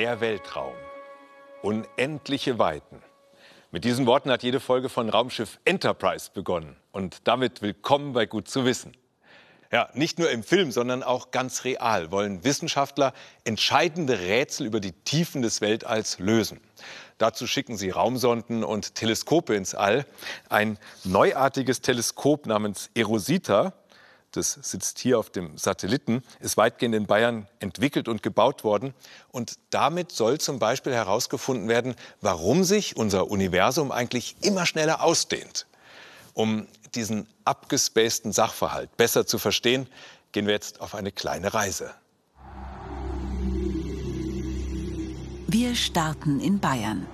Der Weltraum. Unendliche Weiten. Mit diesen Worten hat jede Folge von Raumschiff Enterprise begonnen. Und damit willkommen bei Gut zu wissen. Ja, nicht nur im Film, sondern auch ganz real wollen Wissenschaftler entscheidende Rätsel über die Tiefen des Weltalls lösen. Dazu schicken sie Raumsonden und Teleskope ins All. Ein neuartiges Teleskop namens Erosita das sitzt hier auf dem Satelliten, ist weitgehend in Bayern entwickelt und gebaut worden. Und damit soll zum Beispiel herausgefunden werden, warum sich unser Universum eigentlich immer schneller ausdehnt. Um diesen abgespaceden Sachverhalt besser zu verstehen, gehen wir jetzt auf eine kleine Reise. Wir starten in Bayern,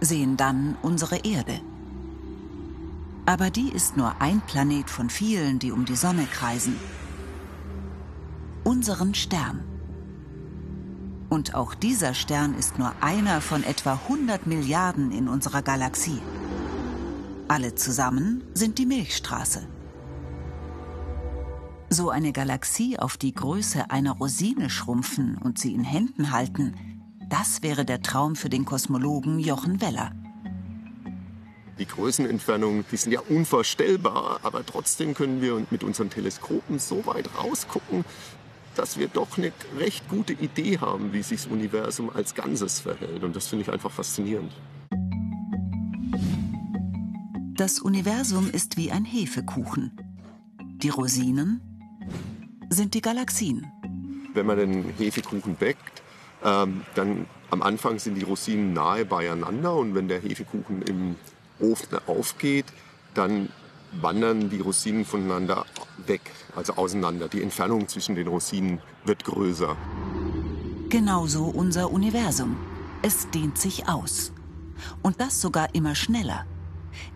sehen dann unsere Erde. Aber die ist nur ein Planet von vielen, die um die Sonne kreisen. Unseren Stern. Und auch dieser Stern ist nur einer von etwa 100 Milliarden in unserer Galaxie. Alle zusammen sind die Milchstraße. So eine Galaxie auf die Größe einer Rosine schrumpfen und sie in Händen halten, das wäre der Traum für den Kosmologen Jochen Weller. Die Größenentfernungen, die sind ja unvorstellbar, aber trotzdem können wir mit unseren Teleskopen so weit rausgucken, dass wir doch eine recht gute Idee haben, wie sich das Universum als Ganzes verhält. Und das finde ich einfach faszinierend. Das Universum ist wie ein Hefekuchen. Die Rosinen sind die Galaxien. Wenn man den Hefekuchen backt, ähm, dann am Anfang sind die Rosinen nahe beieinander und wenn der Hefekuchen im Ofen aufgeht, dann wandern die Rosinen voneinander weg, also auseinander. Die Entfernung zwischen den Rosinen wird größer. Genauso unser Universum. Es dehnt sich aus. Und das sogar immer schneller.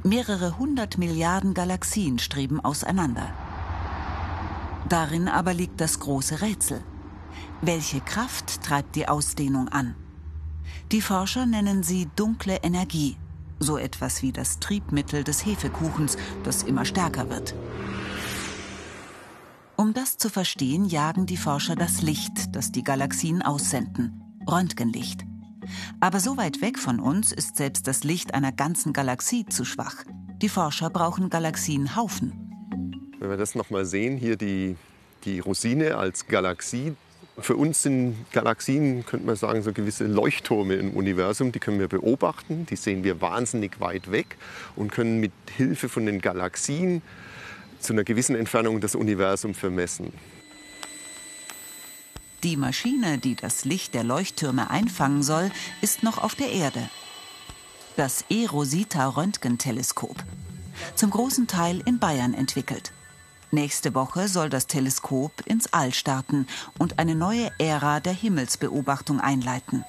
Mehrere hundert Milliarden Galaxien streben auseinander. Darin aber liegt das große Rätsel. Welche Kraft treibt die Ausdehnung an? Die Forscher nennen sie dunkle Energie so etwas wie das Triebmittel des Hefekuchens, das immer stärker wird. Um das zu verstehen, jagen die Forscher das Licht, das die Galaxien aussenden, Röntgenlicht. Aber so weit weg von uns ist selbst das Licht einer ganzen Galaxie zu schwach. Die Forscher brauchen Galaxienhaufen. Wenn wir das nochmal sehen, hier die, die Rosine als Galaxie, für uns sind Galaxien, könnte man sagen, so gewisse Leuchttürme im Universum. Die können wir beobachten, die sehen wir wahnsinnig weit weg und können mit Hilfe von den Galaxien zu einer gewissen Entfernung das Universum vermessen. Die Maschine, die das Licht der Leuchttürme einfangen soll, ist noch auf der Erde. Das E-Rosita-Röntgenteleskop. Zum großen Teil in Bayern entwickelt. Nächste Woche soll das Teleskop ins All starten und eine neue Ära der Himmelsbeobachtung einleiten.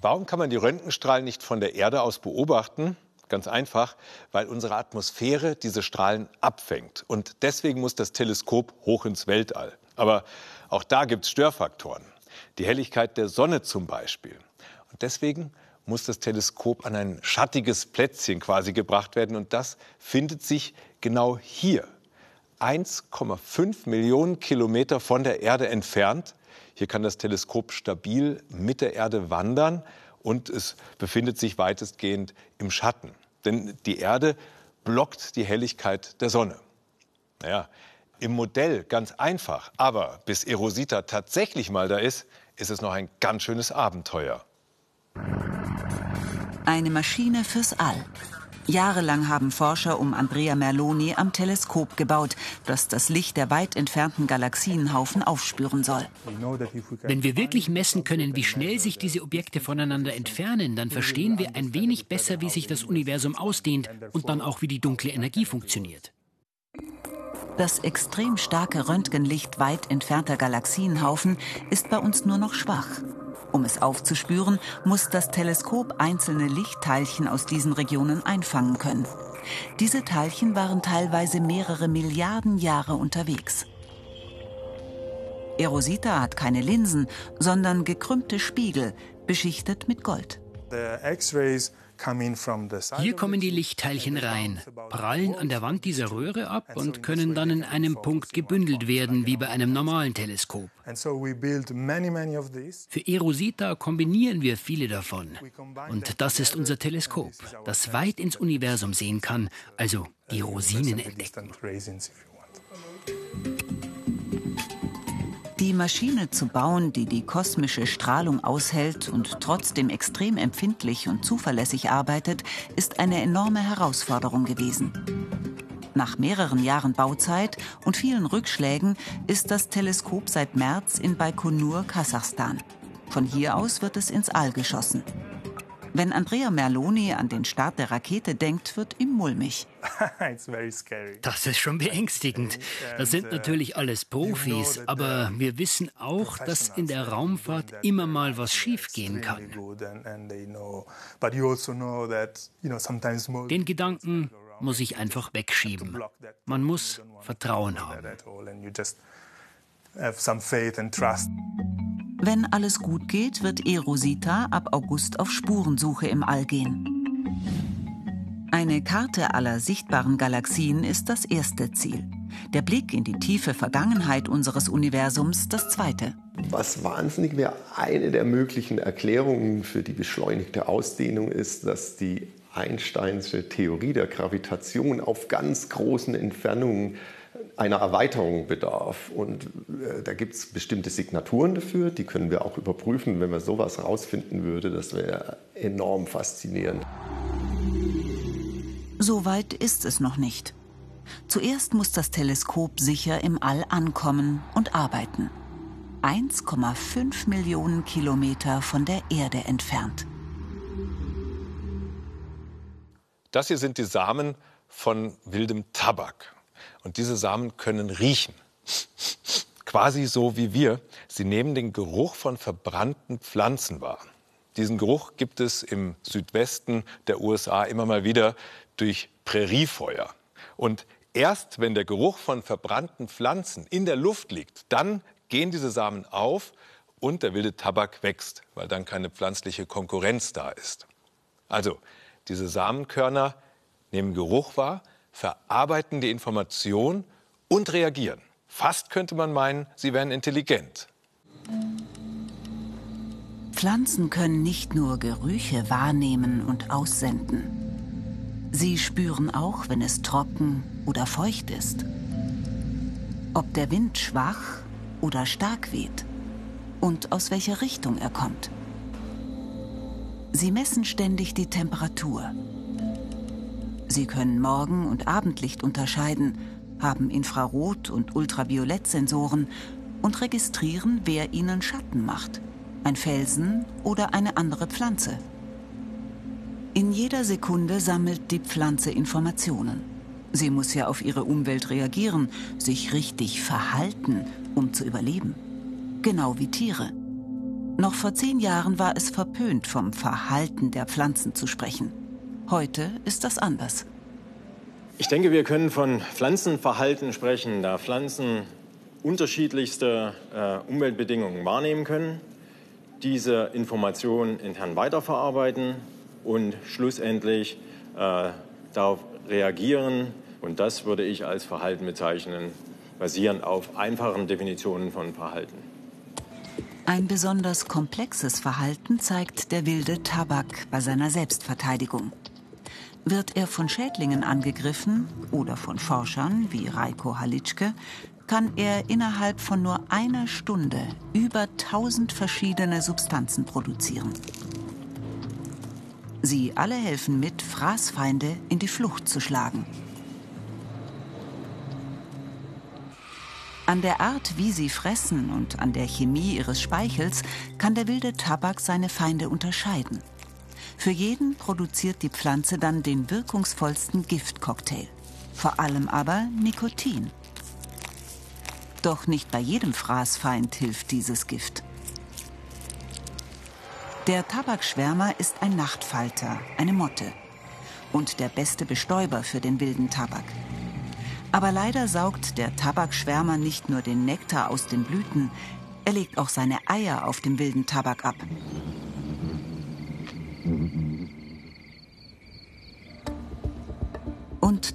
Warum kann man die Röntgenstrahlen nicht von der Erde aus beobachten? Ganz einfach, weil unsere Atmosphäre diese Strahlen abfängt. Und deswegen muss das Teleskop hoch ins Weltall. Aber auch da gibt es Störfaktoren. Die Helligkeit der Sonne zum Beispiel. Und deswegen muss das Teleskop an ein schattiges Plätzchen quasi gebracht werden. Und das findet sich genau hier, 1,5 Millionen Kilometer von der Erde entfernt. Hier kann das Teleskop stabil mit der Erde wandern und es befindet sich weitestgehend im Schatten. Denn die Erde blockt die Helligkeit der Sonne. Naja, im Modell ganz einfach, aber bis Erosita tatsächlich mal da ist, ist es noch ein ganz schönes Abenteuer. Eine Maschine fürs All. Jahrelang haben Forscher um Andrea Merloni am Teleskop gebaut, das das Licht der weit entfernten Galaxienhaufen aufspüren soll. Wenn wir wirklich messen können, wie schnell sich diese Objekte voneinander entfernen, dann verstehen wir ein wenig besser, wie sich das Universum ausdehnt und dann auch, wie die dunkle Energie funktioniert. Das extrem starke Röntgenlicht weit entfernter Galaxienhaufen ist bei uns nur noch schwach. Um es aufzuspüren, muss das Teleskop einzelne Lichtteilchen aus diesen Regionen einfangen können. Diese Teilchen waren teilweise mehrere Milliarden Jahre unterwegs. Erosita hat keine Linsen, sondern gekrümmte Spiegel, beschichtet mit Gold. Hier kommen die Lichtteilchen rein, prallen an der Wand dieser Röhre ab und können dann in einem Punkt gebündelt werden, wie bei einem normalen Teleskop. Für Erosita kombinieren wir viele davon. Und das ist unser Teleskop, das weit ins Universum sehen kann, also die Rosinen entdecken. Maschine zu bauen, die die kosmische Strahlung aushält und trotzdem extrem empfindlich und zuverlässig arbeitet, ist eine enorme Herausforderung gewesen. Nach mehreren Jahren Bauzeit und vielen Rückschlägen ist das Teleskop seit März in Baikonur, Kasachstan. Von hier aus wird es ins All geschossen. Wenn Andrea Merloni an den Start der Rakete denkt, wird ihm mulmig. Das ist schon beängstigend. Das sind uh, natürlich alles Profis, aber wir wissen auch, dass in der Raumfahrt immer mal was schiefgehen kann. Also den Gedanken muss ich einfach wegschieben. Man muss Vertrauen haben. Wenn alles gut geht, wird Erosita ab August auf Spurensuche im All gehen. Eine Karte aller sichtbaren Galaxien ist das erste Ziel. Der Blick in die tiefe Vergangenheit unseres Universums das zweite. Was wahnsinnig wäre, eine der möglichen Erklärungen für die beschleunigte Ausdehnung ist, dass die Einsteinsche Theorie der Gravitation auf ganz großen Entfernungen einer Erweiterung bedarf. Und äh, da gibt es bestimmte Signaturen dafür, die können wir auch überprüfen. Wenn man sowas rausfinden würde, das wäre enorm faszinierend. So weit ist es noch nicht. Zuerst muss das Teleskop sicher im All ankommen und arbeiten. 1,5 Millionen Kilometer von der Erde entfernt. Das hier sind die Samen von wildem Tabak. Und diese Samen können riechen. Quasi so wie wir. Sie nehmen den Geruch von verbrannten Pflanzen wahr. Diesen Geruch gibt es im Südwesten der USA immer mal wieder durch Präriefeuer. Und erst wenn der Geruch von verbrannten Pflanzen in der Luft liegt, dann gehen diese Samen auf und der wilde Tabak wächst, weil dann keine pflanzliche Konkurrenz da ist. Also, diese Samenkörner nehmen Geruch wahr, verarbeiten die Information und reagieren. Fast könnte man meinen, sie wären intelligent. Pflanzen können nicht nur Gerüche wahrnehmen und aussenden. Sie spüren auch, wenn es trocken oder feucht ist. Ob der Wind schwach oder stark weht und aus welcher Richtung er kommt. Sie messen ständig die Temperatur Sie können Morgen- und Abendlicht unterscheiden, haben Infrarot- und Ultraviolettsensoren und registrieren, wer ihnen Schatten macht, ein Felsen oder eine andere Pflanze. In jeder Sekunde sammelt die Pflanze Informationen. Sie muss ja auf ihre Umwelt reagieren, sich richtig verhalten, um zu überleben. Genau wie Tiere. Noch vor zehn Jahren war es verpönt, vom Verhalten der Pflanzen zu sprechen. Heute ist das anders. Ich denke, wir können von Pflanzenverhalten sprechen, da Pflanzen unterschiedlichste äh, Umweltbedingungen wahrnehmen können, diese Informationen intern weiterverarbeiten und schlussendlich äh, darauf reagieren. Und das würde ich als Verhalten bezeichnen, basierend auf einfachen Definitionen von Verhalten. Ein besonders komplexes Verhalten zeigt der wilde Tabak bei seiner Selbstverteidigung. Wird er von Schädlingen angegriffen oder von Forschern wie Reiko Halitschke, kann er innerhalb von nur einer Stunde über 1000 verschiedene Substanzen produzieren. Sie alle helfen mit, Fraßfeinde in die Flucht zu schlagen. An der Art, wie sie fressen und an der Chemie ihres Speichels kann der wilde Tabak seine Feinde unterscheiden. Für jeden produziert die Pflanze dann den wirkungsvollsten Giftcocktail. Vor allem aber Nikotin. Doch nicht bei jedem Fraßfeind hilft dieses Gift. Der Tabakschwärmer ist ein Nachtfalter, eine Motte. Und der beste Bestäuber für den wilden Tabak. Aber leider saugt der Tabakschwärmer nicht nur den Nektar aus den Blüten, er legt auch seine Eier auf dem wilden Tabak ab.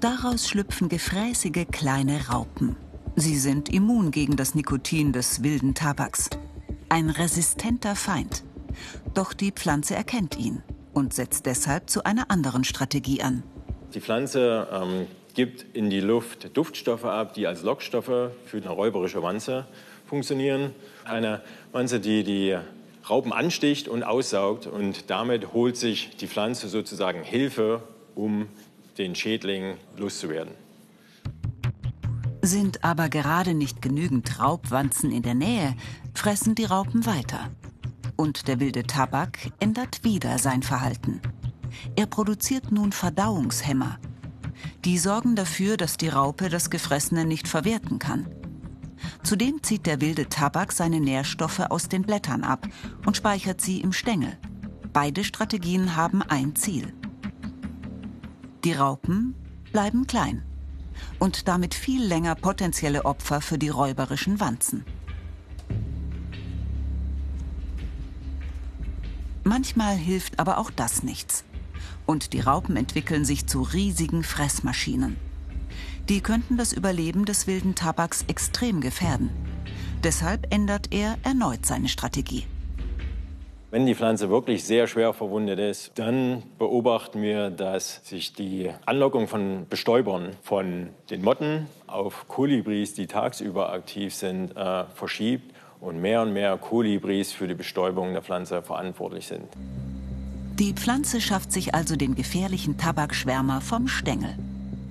Daraus schlüpfen gefräßige kleine Raupen. Sie sind immun gegen das Nikotin des wilden Tabaks. Ein resistenter Feind. Doch die Pflanze erkennt ihn und setzt deshalb zu einer anderen Strategie an. Die Pflanze ähm, gibt in die Luft Duftstoffe ab, die als Lockstoffe für eine räuberische Wanze funktionieren. Eine Wanze, die die Raupen ansticht und aussaugt und damit holt sich die Pflanze sozusagen Hilfe, um den Schädling loszuwerden. Sind aber gerade nicht genügend Raubwanzen in der Nähe, fressen die Raupen weiter. Und der wilde Tabak ändert wieder sein Verhalten. Er produziert nun Verdauungshemmer. Die sorgen dafür, dass die Raupe das Gefressene nicht verwerten kann. Zudem zieht der wilde Tabak seine Nährstoffe aus den Blättern ab und speichert sie im Stängel. Beide Strategien haben ein Ziel. Die Raupen bleiben klein und damit viel länger potenzielle Opfer für die räuberischen Wanzen. Manchmal hilft aber auch das nichts. Und die Raupen entwickeln sich zu riesigen Fressmaschinen. Die könnten das Überleben des wilden Tabaks extrem gefährden. Deshalb ändert er erneut seine Strategie. Wenn die Pflanze wirklich sehr schwer verwundet ist, dann beobachten wir, dass sich die Anlockung von Bestäubern von den Motten auf Kolibris, die tagsüber aktiv sind, äh, verschiebt und mehr und mehr Kolibris für die Bestäubung der Pflanze verantwortlich sind. Die Pflanze schafft sich also den gefährlichen Tabakschwärmer vom Stängel.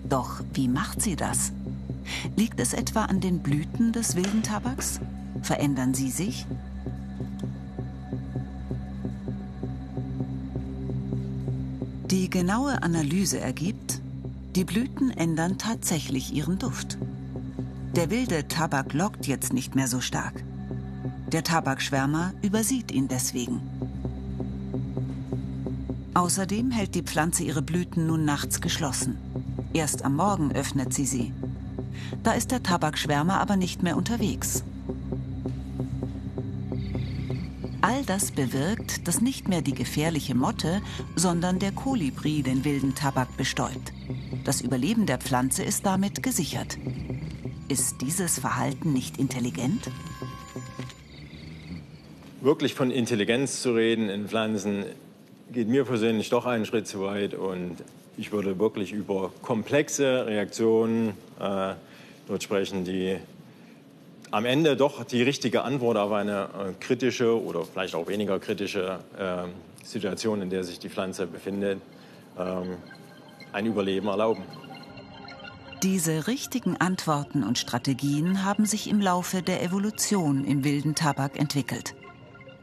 Doch wie macht sie das? Liegt es etwa an den Blüten des wilden Tabaks? Verändern sie sich? Die genaue Analyse ergibt, die Blüten ändern tatsächlich ihren Duft. Der wilde Tabak lockt jetzt nicht mehr so stark. Der Tabakschwärmer übersieht ihn deswegen. Außerdem hält die Pflanze ihre Blüten nun nachts geschlossen. Erst am Morgen öffnet sie sie. Da ist der Tabakschwärmer aber nicht mehr unterwegs. All das bewirkt, dass nicht mehr die gefährliche Motte, sondern der Kolibri den wilden Tabak bestäubt. Das Überleben der Pflanze ist damit gesichert. Ist dieses Verhalten nicht intelligent? Wirklich von Intelligenz zu reden in Pflanzen geht mir persönlich doch einen Schritt zu weit und ich würde wirklich über komplexe Reaktionen äh, dort sprechen, die am Ende doch die richtige Antwort auf eine äh, kritische oder vielleicht auch weniger kritische äh, Situation, in der sich die Pflanze befindet, ähm, ein Überleben erlauben. Diese richtigen Antworten und Strategien haben sich im Laufe der Evolution im wilden Tabak entwickelt.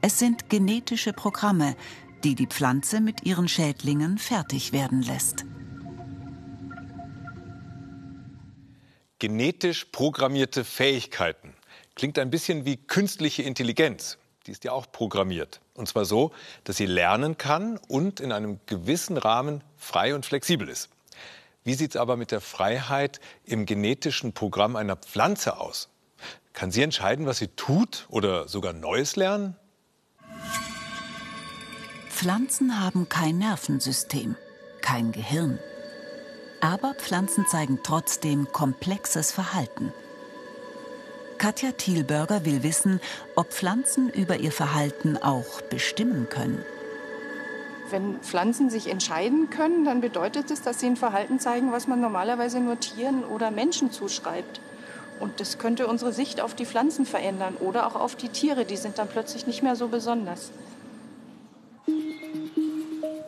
Es sind genetische Programme, die die Pflanze mit ihren Schädlingen fertig werden lässt. Genetisch programmierte Fähigkeiten. Klingt ein bisschen wie künstliche Intelligenz. Die ist ja auch programmiert. Und zwar so, dass sie lernen kann und in einem gewissen Rahmen frei und flexibel ist. Wie sieht es aber mit der Freiheit im genetischen Programm einer Pflanze aus? Kann sie entscheiden, was sie tut oder sogar Neues lernen? Pflanzen haben kein Nervensystem, kein Gehirn. Aber Pflanzen zeigen trotzdem komplexes Verhalten. Katja Thielberger will wissen, ob Pflanzen über ihr Verhalten auch bestimmen können. Wenn Pflanzen sich entscheiden können, dann bedeutet es, dass sie ein Verhalten zeigen, was man normalerweise nur Tieren oder Menschen zuschreibt. Und das könnte unsere Sicht auf die Pflanzen verändern oder auch auf die Tiere. Die sind dann plötzlich nicht mehr so besonders.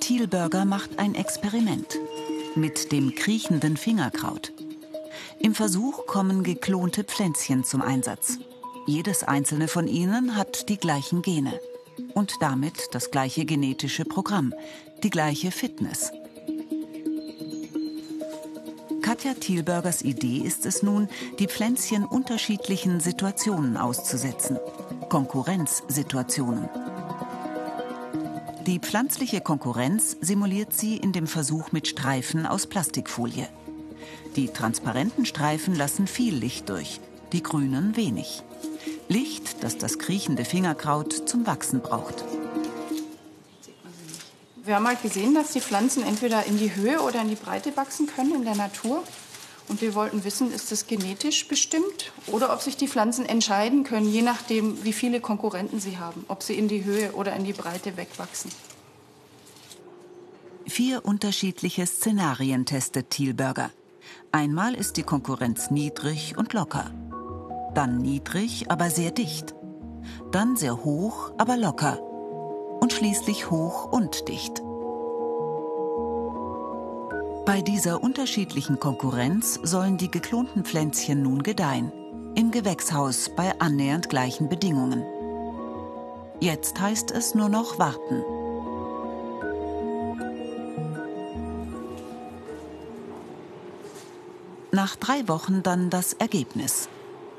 Thielberger macht ein Experiment mit dem kriechenden Fingerkraut. Im Versuch kommen geklonte Pflänzchen zum Einsatz. Jedes einzelne von ihnen hat die gleichen Gene und damit das gleiche genetische Programm, die gleiche Fitness. Katja Thielbergers Idee ist es nun, die Pflänzchen unterschiedlichen Situationen auszusetzen. Konkurrenzsituationen. Die pflanzliche Konkurrenz simuliert sie in dem Versuch mit Streifen aus Plastikfolie. Die transparenten Streifen lassen viel Licht durch, die grünen wenig. Licht, das das kriechende Fingerkraut zum Wachsen braucht. Wir haben halt gesehen, dass die Pflanzen entweder in die Höhe oder in die Breite wachsen können in der Natur. Und wir wollten wissen, ist das genetisch bestimmt oder ob sich die Pflanzen entscheiden können, je nachdem, wie viele Konkurrenten sie haben, ob sie in die Höhe oder in die Breite wegwachsen. Vier unterschiedliche Szenarien testet Thielberger. Einmal ist die Konkurrenz niedrig und locker. Dann niedrig, aber sehr dicht. Dann sehr hoch, aber locker. Und schließlich hoch und dicht. Bei dieser unterschiedlichen Konkurrenz sollen die geklonten Pflänzchen nun gedeihen. Im Gewächshaus bei annähernd gleichen Bedingungen. Jetzt heißt es nur noch warten. Nach drei Wochen dann das Ergebnis.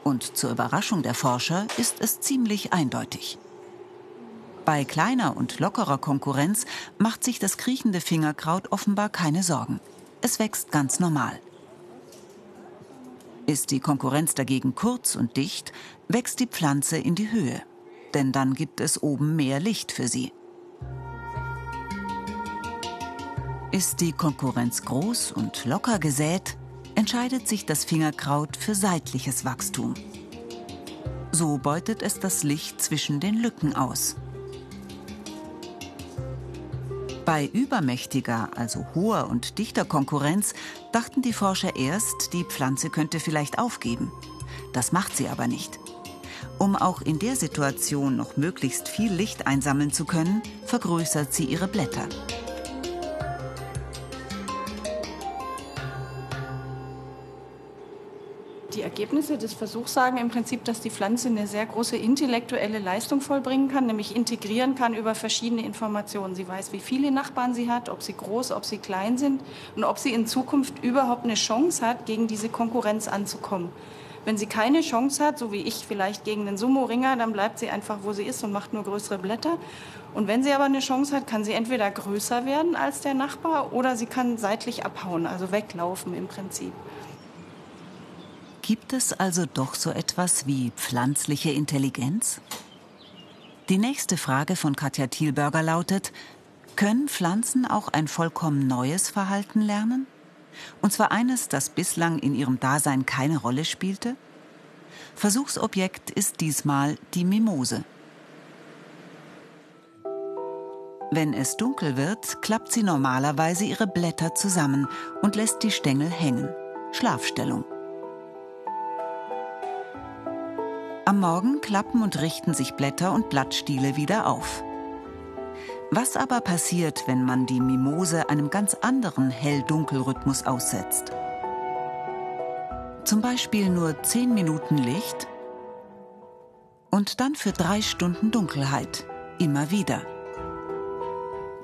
Und zur Überraschung der Forscher ist es ziemlich eindeutig. Bei kleiner und lockerer Konkurrenz macht sich das kriechende Fingerkraut offenbar keine Sorgen. Es wächst ganz normal. Ist die Konkurrenz dagegen kurz und dicht, wächst die Pflanze in die Höhe. Denn dann gibt es oben mehr Licht für sie. Ist die Konkurrenz groß und locker gesät, entscheidet sich das Fingerkraut für seitliches Wachstum. So beutet es das Licht zwischen den Lücken aus. Bei übermächtiger, also hoher und dichter Konkurrenz dachten die Forscher erst, die Pflanze könnte vielleicht aufgeben. Das macht sie aber nicht. Um auch in der Situation noch möglichst viel Licht einsammeln zu können, vergrößert sie ihre Blätter. Ergebnisse des Versuchs sagen im Prinzip, dass die Pflanze eine sehr große intellektuelle Leistung vollbringen kann, nämlich integrieren kann über verschiedene Informationen. Sie weiß, wie viele Nachbarn sie hat, ob sie groß, ob sie klein sind und ob sie in Zukunft überhaupt eine Chance hat, gegen diese Konkurrenz anzukommen. Wenn sie keine Chance hat, so wie ich vielleicht gegen den Sumo-Ringer, dann bleibt sie einfach, wo sie ist und macht nur größere Blätter. Und wenn sie aber eine Chance hat, kann sie entweder größer werden als der Nachbar oder sie kann seitlich abhauen, also weglaufen im Prinzip. Gibt es also doch so etwas wie pflanzliche Intelligenz? Die nächste Frage von Katja Thielberger lautet, können Pflanzen auch ein vollkommen neues Verhalten lernen? Und zwar eines, das bislang in ihrem Dasein keine Rolle spielte? Versuchsobjekt ist diesmal die Mimose. Wenn es dunkel wird, klappt sie normalerweise ihre Blätter zusammen und lässt die Stängel hängen. Schlafstellung. Am Morgen klappen und richten sich Blätter und Blattstiele wieder auf. Was aber passiert, wenn man die Mimose einem ganz anderen Hell-Dunkel-Rhythmus aussetzt? Zum Beispiel nur 10 Minuten Licht und dann für drei Stunden Dunkelheit, immer wieder.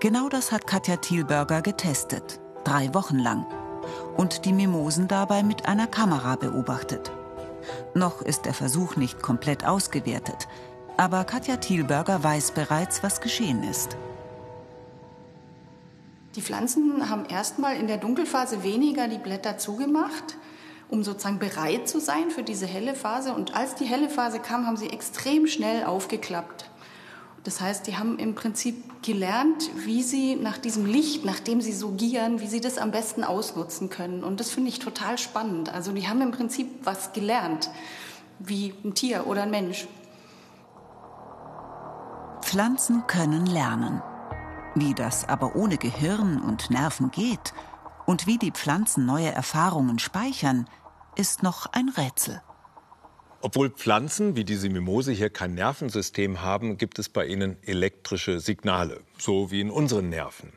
Genau das hat Katja Thielberger getestet, drei Wochen lang, und die Mimosen dabei mit einer Kamera beobachtet. Noch ist der Versuch nicht komplett ausgewertet, aber Katja Thielberger weiß bereits, was geschehen ist. Die Pflanzen haben erstmal in der Dunkelphase weniger die Blätter zugemacht, um sozusagen bereit zu sein für diese helle Phase. Und als die helle Phase kam, haben sie extrem schnell aufgeklappt. Das heißt, die haben im Prinzip gelernt, wie sie nach diesem Licht, nachdem sie so gieren, wie sie das am besten ausnutzen können. Und das finde ich total spannend. Also die haben im Prinzip was gelernt, wie ein Tier oder ein Mensch. Pflanzen können lernen. Wie das aber ohne Gehirn und Nerven geht und wie die Pflanzen neue Erfahrungen speichern, ist noch ein Rätsel. Obwohl Pflanzen wie diese Mimose hier kein Nervensystem haben, gibt es bei ihnen elektrische Signale, so wie in unseren Nerven.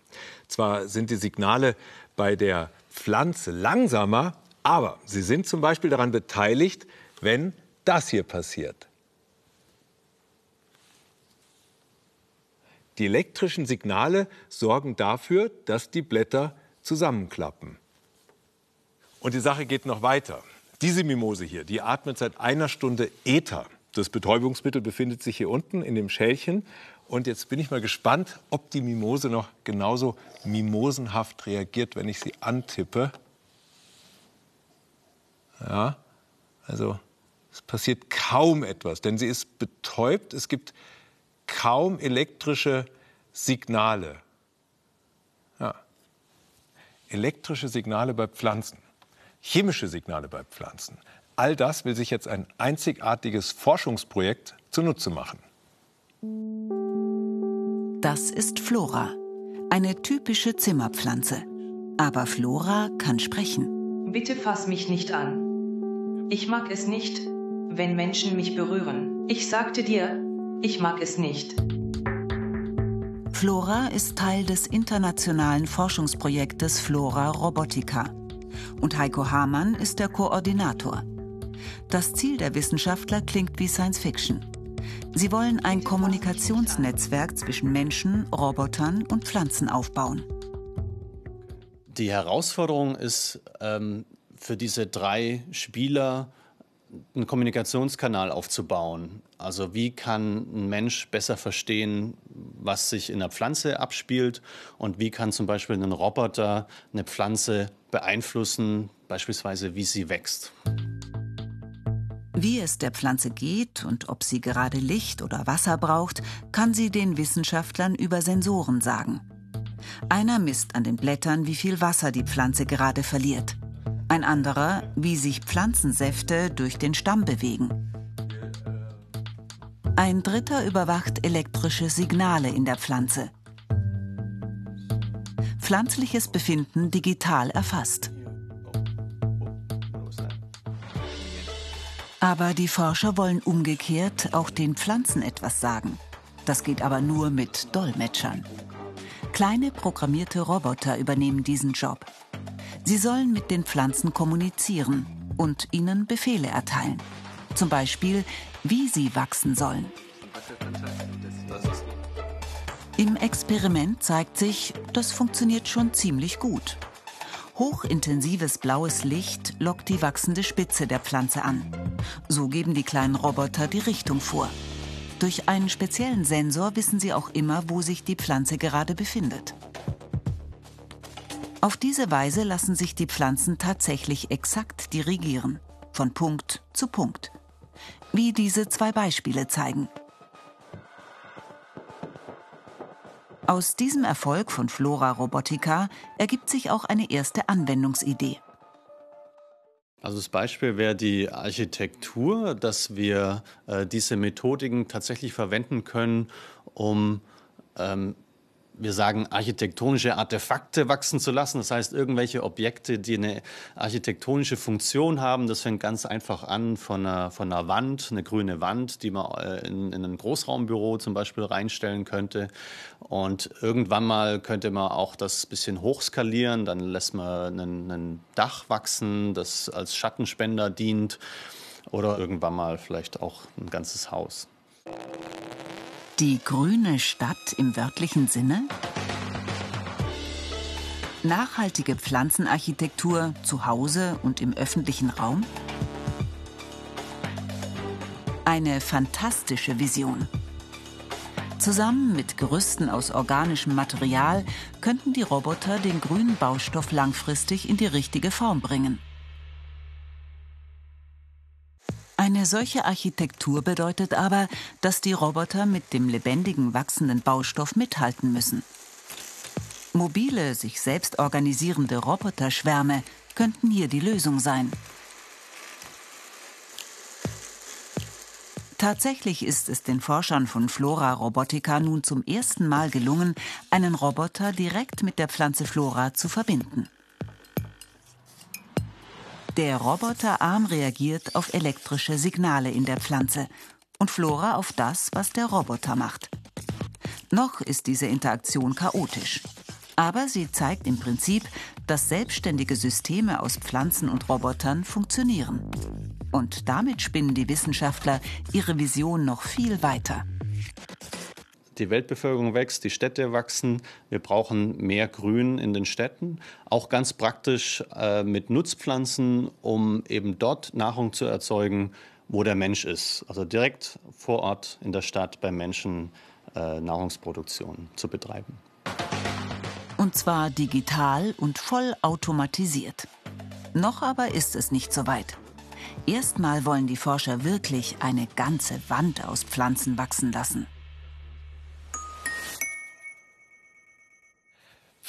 Zwar sind die Signale bei der Pflanze langsamer, aber sie sind zum Beispiel daran beteiligt, wenn das hier passiert. Die elektrischen Signale sorgen dafür, dass die Blätter zusammenklappen. Und die Sache geht noch weiter. Diese Mimose hier, die atmet seit einer Stunde Ether. Das Betäubungsmittel befindet sich hier unten in dem Schälchen. Und jetzt bin ich mal gespannt, ob die Mimose noch genauso mimosenhaft reagiert, wenn ich sie antippe. Ja, also es passiert kaum etwas, denn sie ist betäubt. Es gibt kaum elektrische Signale. elektrische Signale bei Pflanzen, chemische Signale bei Pflanzen. All das will sich jetzt ein einzigartiges Forschungsprojekt zunutze machen. Das ist Flora, eine typische Zimmerpflanze. Aber Flora kann sprechen. Bitte fass mich nicht an. Ich mag es nicht, wenn Menschen mich berühren. Ich sagte dir, ich mag es nicht. Flora ist Teil des internationalen Forschungsprojektes Flora Robotica. Und Heiko Hamann ist der Koordinator. Das Ziel der Wissenschaftler klingt wie Science Fiction. Sie wollen ein Kommunikationsnetzwerk zwischen Menschen, Robotern und Pflanzen aufbauen. Die Herausforderung ist ähm, für diese drei Spieler, einen Kommunikationskanal aufzubauen. Also wie kann ein Mensch besser verstehen, was sich in der Pflanze abspielt und wie kann zum Beispiel ein Roboter eine Pflanze beeinflussen, beispielsweise wie sie wächst. Wie es der Pflanze geht und ob sie gerade Licht oder Wasser braucht, kann sie den Wissenschaftlern über Sensoren sagen. Einer misst an den Blättern, wie viel Wasser die Pflanze gerade verliert. Ein anderer, wie sich Pflanzensäfte durch den Stamm bewegen. Ein dritter überwacht elektrische Signale in der Pflanze. Pflanzliches Befinden digital erfasst. Aber die Forscher wollen umgekehrt auch den Pflanzen etwas sagen. Das geht aber nur mit Dolmetschern. Kleine programmierte Roboter übernehmen diesen Job. Sie sollen mit den Pflanzen kommunizieren und ihnen Befehle erteilen. Zum Beispiel, wie sie wachsen sollen. Im Experiment zeigt sich, das funktioniert schon ziemlich gut. Hochintensives blaues Licht lockt die wachsende Spitze der Pflanze an. So geben die kleinen Roboter die Richtung vor. Durch einen speziellen Sensor wissen sie auch immer, wo sich die Pflanze gerade befindet. Auf diese Weise lassen sich die Pflanzen tatsächlich exakt dirigieren, von Punkt zu Punkt. Wie diese zwei Beispiele zeigen. Aus diesem Erfolg von Flora Robotica ergibt sich auch eine erste Anwendungsidee. Also das Beispiel wäre die Architektur, dass wir äh, diese Methodiken tatsächlich verwenden können, um ähm, wir sagen, architektonische Artefakte wachsen zu lassen. Das heißt, irgendwelche Objekte, die eine architektonische Funktion haben. Das fängt ganz einfach an von einer, von einer Wand, eine grüne Wand, die man äh, in, in ein Großraumbüro zum Beispiel reinstellen könnte. Und irgendwann mal könnte man auch das bisschen hochskalieren. Dann lässt man ein Dach wachsen, das als Schattenspender dient. Oder irgendwann mal vielleicht auch ein ganzes Haus. Die grüne Stadt im wörtlichen Sinne? Nachhaltige Pflanzenarchitektur zu Hause und im öffentlichen Raum? Eine fantastische Vision. Zusammen mit Gerüsten aus organischem Material könnten die Roboter den grünen Baustoff langfristig in die richtige Form bringen. Eine solche Architektur bedeutet aber, dass die Roboter mit dem lebendigen, wachsenden Baustoff mithalten müssen. Mobile, sich selbst organisierende Roboterschwärme könnten hier die Lösung sein. Tatsächlich ist es den Forschern von Flora Robotica nun zum ersten Mal gelungen, einen Roboter direkt mit der Pflanze Flora zu verbinden. Der Roboterarm reagiert auf elektrische Signale in der Pflanze und Flora auf das, was der Roboter macht. Noch ist diese Interaktion chaotisch. Aber sie zeigt im Prinzip, dass selbstständige Systeme aus Pflanzen und Robotern funktionieren. Und damit spinnen die Wissenschaftler ihre Vision noch viel weiter die Weltbevölkerung wächst, die Städte wachsen, wir brauchen mehr Grün in den Städten. Auch ganz praktisch äh, mit Nutzpflanzen, um eben dort Nahrung zu erzeugen, wo der Mensch ist. Also direkt vor Ort in der Stadt beim Menschen äh, Nahrungsproduktion zu betreiben. Und zwar digital und voll automatisiert. Noch aber ist es nicht so weit. Erstmal wollen die Forscher wirklich eine ganze Wand aus Pflanzen wachsen lassen.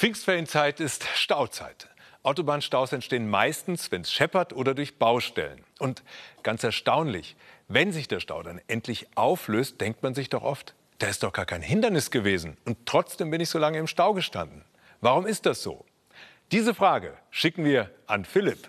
Pfingstferienzeit ist Stauzeit. Autobahnstaus entstehen meistens, wenn es scheppert oder durch Baustellen. Und ganz erstaunlich, wenn sich der Stau dann endlich auflöst, denkt man sich doch oft, da ist doch gar kein Hindernis gewesen. Und trotzdem bin ich so lange im Stau gestanden. Warum ist das so? Diese Frage schicken wir an Philipp.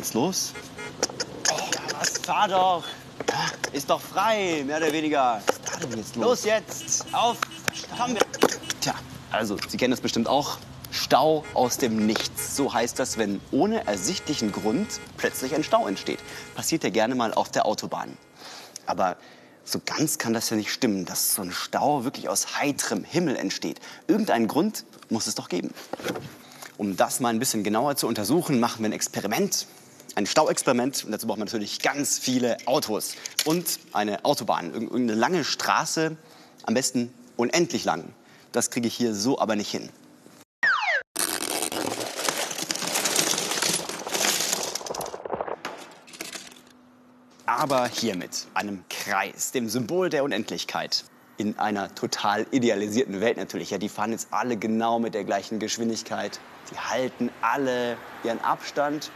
jetzt los? Oh, was fahr doch. Ist doch frei, mehr oder weniger. Was ist da denn jetzt los? Los jetzt, auf, komm. Tja, also, Sie kennen das bestimmt auch. Stau aus dem Nichts. So heißt das, wenn ohne ersichtlichen Grund plötzlich ein Stau entsteht. Passiert ja gerne mal auf der Autobahn. Aber so ganz kann das ja nicht stimmen, dass so ein Stau wirklich aus heiterem Himmel entsteht. Irgendeinen Grund muss es doch geben. Um das mal ein bisschen genauer zu untersuchen, machen wir ein Experiment ein Stauexperiment. Und dazu braucht man natürlich ganz viele Autos und eine Autobahn, irgendeine lange Straße, am besten unendlich lang. Das kriege ich hier so aber nicht hin. Aber hiermit, einem Kreis, dem Symbol der Unendlichkeit. In einer total idealisierten Welt natürlich. Ja, die fahren jetzt alle genau mit der gleichen Geschwindigkeit. Die halten alle ihren Abstand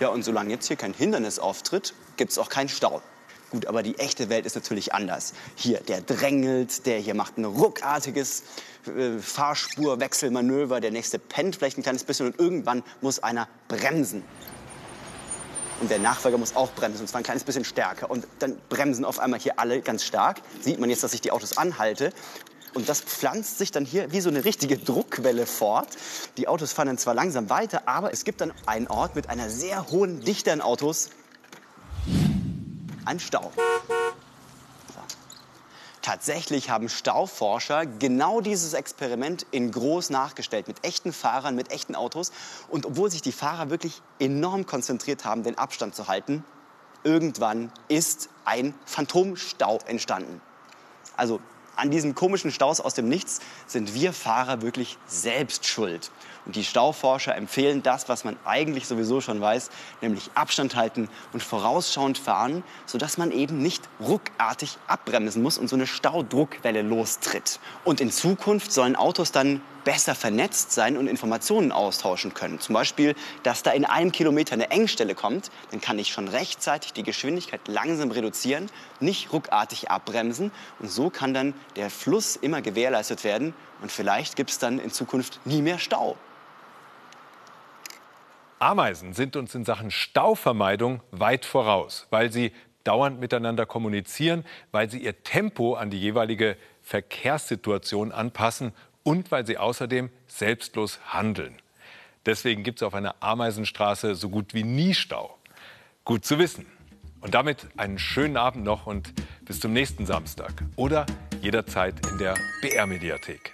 ja, und solange jetzt hier kein Hindernis auftritt, gibt es auch keinen Stau. Gut, aber die echte Welt ist natürlich anders. Hier, der drängelt, der hier macht ein ruckartiges äh, Fahrspurwechselmanöver, der nächste pennt vielleicht ein kleines bisschen und irgendwann muss einer bremsen. Und der Nachfolger muss auch bremsen, und zwar ein kleines bisschen stärker. Und dann bremsen auf einmal hier alle ganz stark. Sieht man jetzt, dass ich die Autos anhalte. Und das pflanzt sich dann hier wie so eine richtige Druckwelle fort. Die Autos fahren dann zwar langsam weiter, aber es gibt dann einen Ort mit einer sehr hohen Dichte an Autos. Ein Stau. Tatsächlich haben Stauforscher genau dieses Experiment in groß nachgestellt, mit echten Fahrern, mit echten Autos. Und obwohl sich die Fahrer wirklich enorm konzentriert haben, den Abstand zu halten, irgendwann ist ein Phantomstau entstanden. Also an diesen komischen Staus aus dem Nichts sind wir Fahrer wirklich selbst schuld. Und die Stauforscher empfehlen das, was man eigentlich sowieso schon weiß, nämlich Abstand halten und vorausschauend fahren, sodass man eben nicht ruckartig abbremsen muss und so eine Staudruckwelle lostritt. Und in Zukunft sollen Autos dann besser vernetzt sein und Informationen austauschen können. Zum Beispiel, dass da in einem Kilometer eine Engstelle kommt, dann kann ich schon rechtzeitig die Geschwindigkeit langsam reduzieren, nicht ruckartig abbremsen und so kann dann der Fluss immer gewährleistet werden und vielleicht gibt es dann in Zukunft nie mehr Stau. Ameisen sind uns in Sachen Stauvermeidung weit voraus, weil sie dauernd miteinander kommunizieren, weil sie ihr Tempo an die jeweilige Verkehrssituation anpassen und weil sie außerdem selbstlos handeln. Deswegen gibt es auf einer Ameisenstraße so gut wie nie Stau. Gut zu wissen. Und damit einen schönen Abend noch und bis zum nächsten Samstag oder jederzeit in der BR-Mediathek.